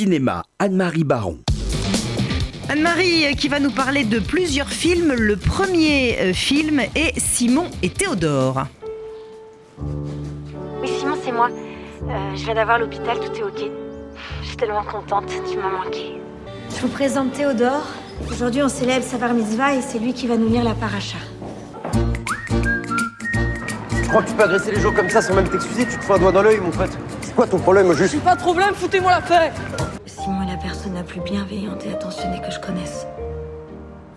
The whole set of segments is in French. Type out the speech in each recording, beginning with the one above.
Cinéma, Anne-Marie Baron. Anne-Marie euh, qui va nous parler de plusieurs films. Le premier euh, film est Simon et Théodore. Oui, Simon, c'est moi. Euh, je viens d'avoir l'hôpital, tout est ok. Je suis tellement contente, tu m'as manqué. Je vous présente Théodore. Aujourd'hui, on célèbre sa bar mitzvah et c'est lui qui va nous lire la paracha. Tu crois que tu peux agresser les gens comme ça sans même t'excuser Tu te fous un doigt dans l'œil, mon pote. C'est quoi ton problème, juste Pas de problème, foutez-moi la paix personne la plus bienveillante et attentionnée que je connaisse.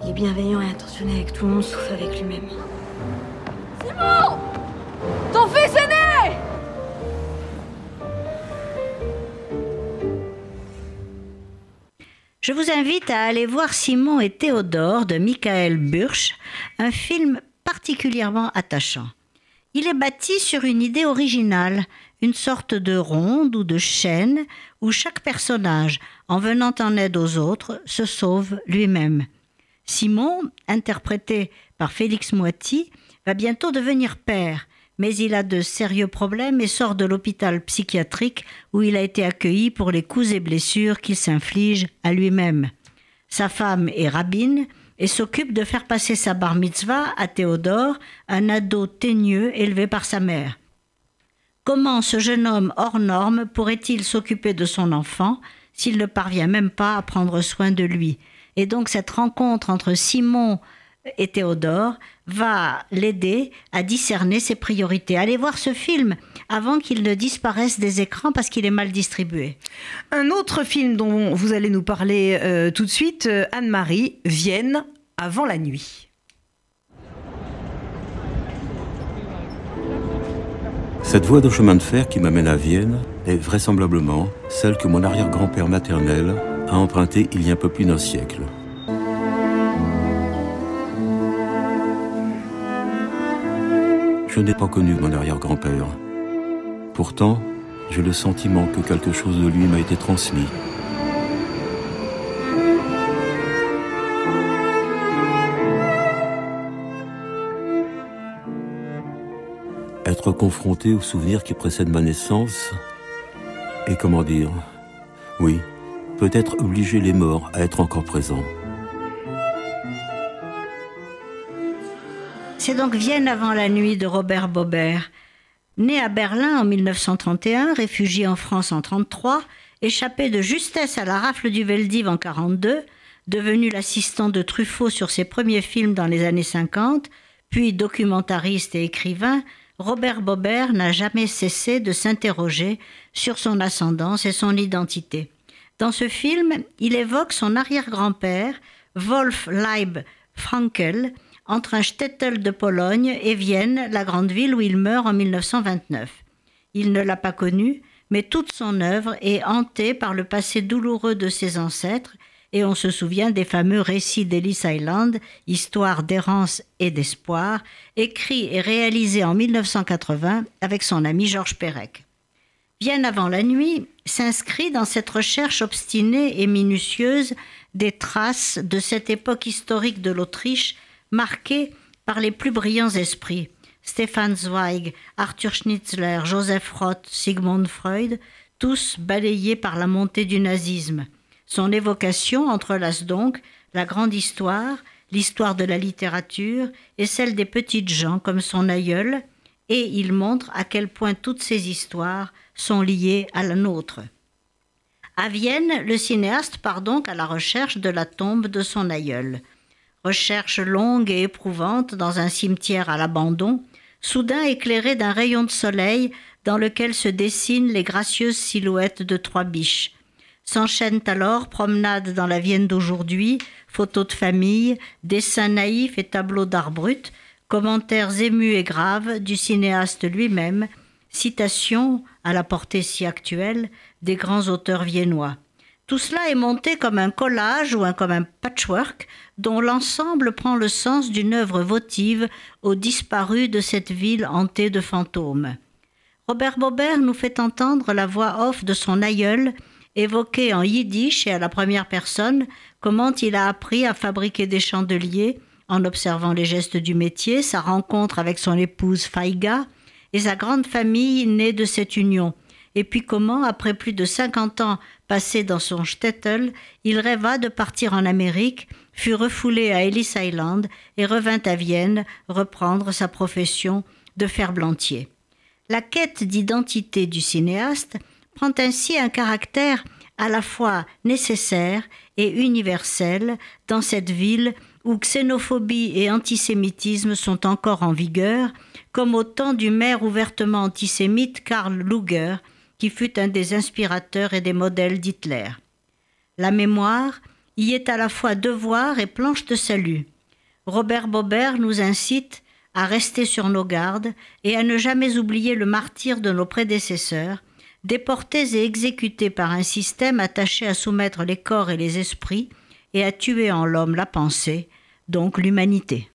Il est bienveillant et attentionné avec tout le monde, sauf avec lui-même. Ton fils est né Je vous invite à aller voir Simon et Théodore de Michael Bursch, un film particulièrement attachant. Il est bâti sur une idée originale, une sorte de ronde ou de chaîne où chaque personnage, en venant en aide aux autres, se sauve lui-même. Simon, interprété par Félix Moiti, va bientôt devenir père, mais il a de sérieux problèmes et sort de l'hôpital psychiatrique où il a été accueilli pour les coups et blessures qu'il s'inflige à lui-même. Sa femme est rabbine et s'occupe de faire passer sa bar mitzvah à Théodore, un ado teigneux élevé par sa mère. Comment ce jeune homme hors norme pourrait-il s'occuper de son enfant s'il ne parvient même pas à prendre soin de lui? Et donc cette rencontre entre Simon et Théodore va l'aider à discerner ses priorités. Allez voir ce film avant qu'il ne disparaisse des écrans parce qu'il est mal distribué. Un autre film dont vous allez nous parler euh, tout de suite, euh, Anne-Marie, Vienne avant la nuit. Cette voie de chemin de fer qui m'amène à Vienne est vraisemblablement celle que mon arrière-grand-père maternel a empruntée il y a un peu plus d'un siècle. Je n'ai pas connu mon arrière-grand-père. Pourtant, j'ai le sentiment que quelque chose de lui m'a été transmis. Être confronté aux souvenirs qui précèdent ma naissance et comment dire, oui, peut-être obliger les morts à être encore présents. C'est donc Vienne avant la nuit de Robert Bobert. Né à Berlin en 1931, réfugié en France en 1933, échappé de justesse à la rafle du Veldiv en 1942, devenu l'assistant de Truffaut sur ses premiers films dans les années 50, puis documentariste et écrivain, Robert Bobert n'a jamais cessé de s'interroger sur son ascendance et son identité. Dans ce film, il évoque son arrière-grand-père, Wolf Leib Frankel, entre un shtetl de Pologne et Vienne, la grande ville où il meurt en 1929. Il ne l'a pas connu, mais toute son œuvre est hantée par le passé douloureux de ses ancêtres, et on se souvient des fameux récits d'Ellis Island, Histoire d'errance et d'espoir, écrits et réalisés en 1980 avec son ami Georges Perec. Bien avant la nuit s'inscrit dans cette recherche obstinée et minutieuse des traces de cette époque historique de l'Autriche marquée par les plus brillants esprits. Stefan Zweig, Arthur Schnitzler, Joseph Roth, Sigmund Freud, tous balayés par la montée du nazisme. Son évocation entrelace donc la grande histoire, l'histoire de la littérature et celle des petites gens comme son aïeul, et il montre à quel point toutes ces histoires sont liées à la nôtre. À Vienne, le cinéaste part donc à la recherche de la tombe de son aïeul. Recherche longue et éprouvante dans un cimetière à l'abandon, soudain éclairé d'un rayon de soleil dans lequel se dessinent les gracieuses silhouettes de trois biches. S'enchaînent alors promenades dans la Vienne d'aujourd'hui, photos de famille, dessins naïfs et tableaux d'art brut, commentaires émus et graves du cinéaste lui-même, citations à la portée si actuelle des grands auteurs viennois. Tout cela est monté comme un collage ou comme un patchwork dont l'ensemble prend le sens d'une œuvre votive aux disparus de cette ville hantée de fantômes. Robert Bobert nous fait entendre la voix off de son aïeul, évoquer en yiddish et à la première personne comment il a appris à fabriquer des chandeliers en observant les gestes du métier, sa rencontre avec son épouse Faiga et sa grande famille née de cette union, et puis comment, après plus de 50 ans passé dans son shtetl, il rêva de partir en Amérique, fut refoulé à Ellis Island et revint à Vienne reprendre sa profession de ferblantier. La quête d'identité du cinéaste prend ainsi un caractère à la fois nécessaire et universel dans cette ville où xénophobie et antisémitisme sont encore en vigueur, comme au temps du maire ouvertement antisémite Karl Luger, qui fut un des inspirateurs et des modèles d'Hitler. La mémoire y est à la fois devoir et planche de salut. Robert Bobert nous incite à rester sur nos gardes et à ne jamais oublier le martyr de nos prédécesseurs, déportés et exécutés par un système attaché à soumettre les corps et les esprits et à tuer en l'homme la pensée, donc l'humanité.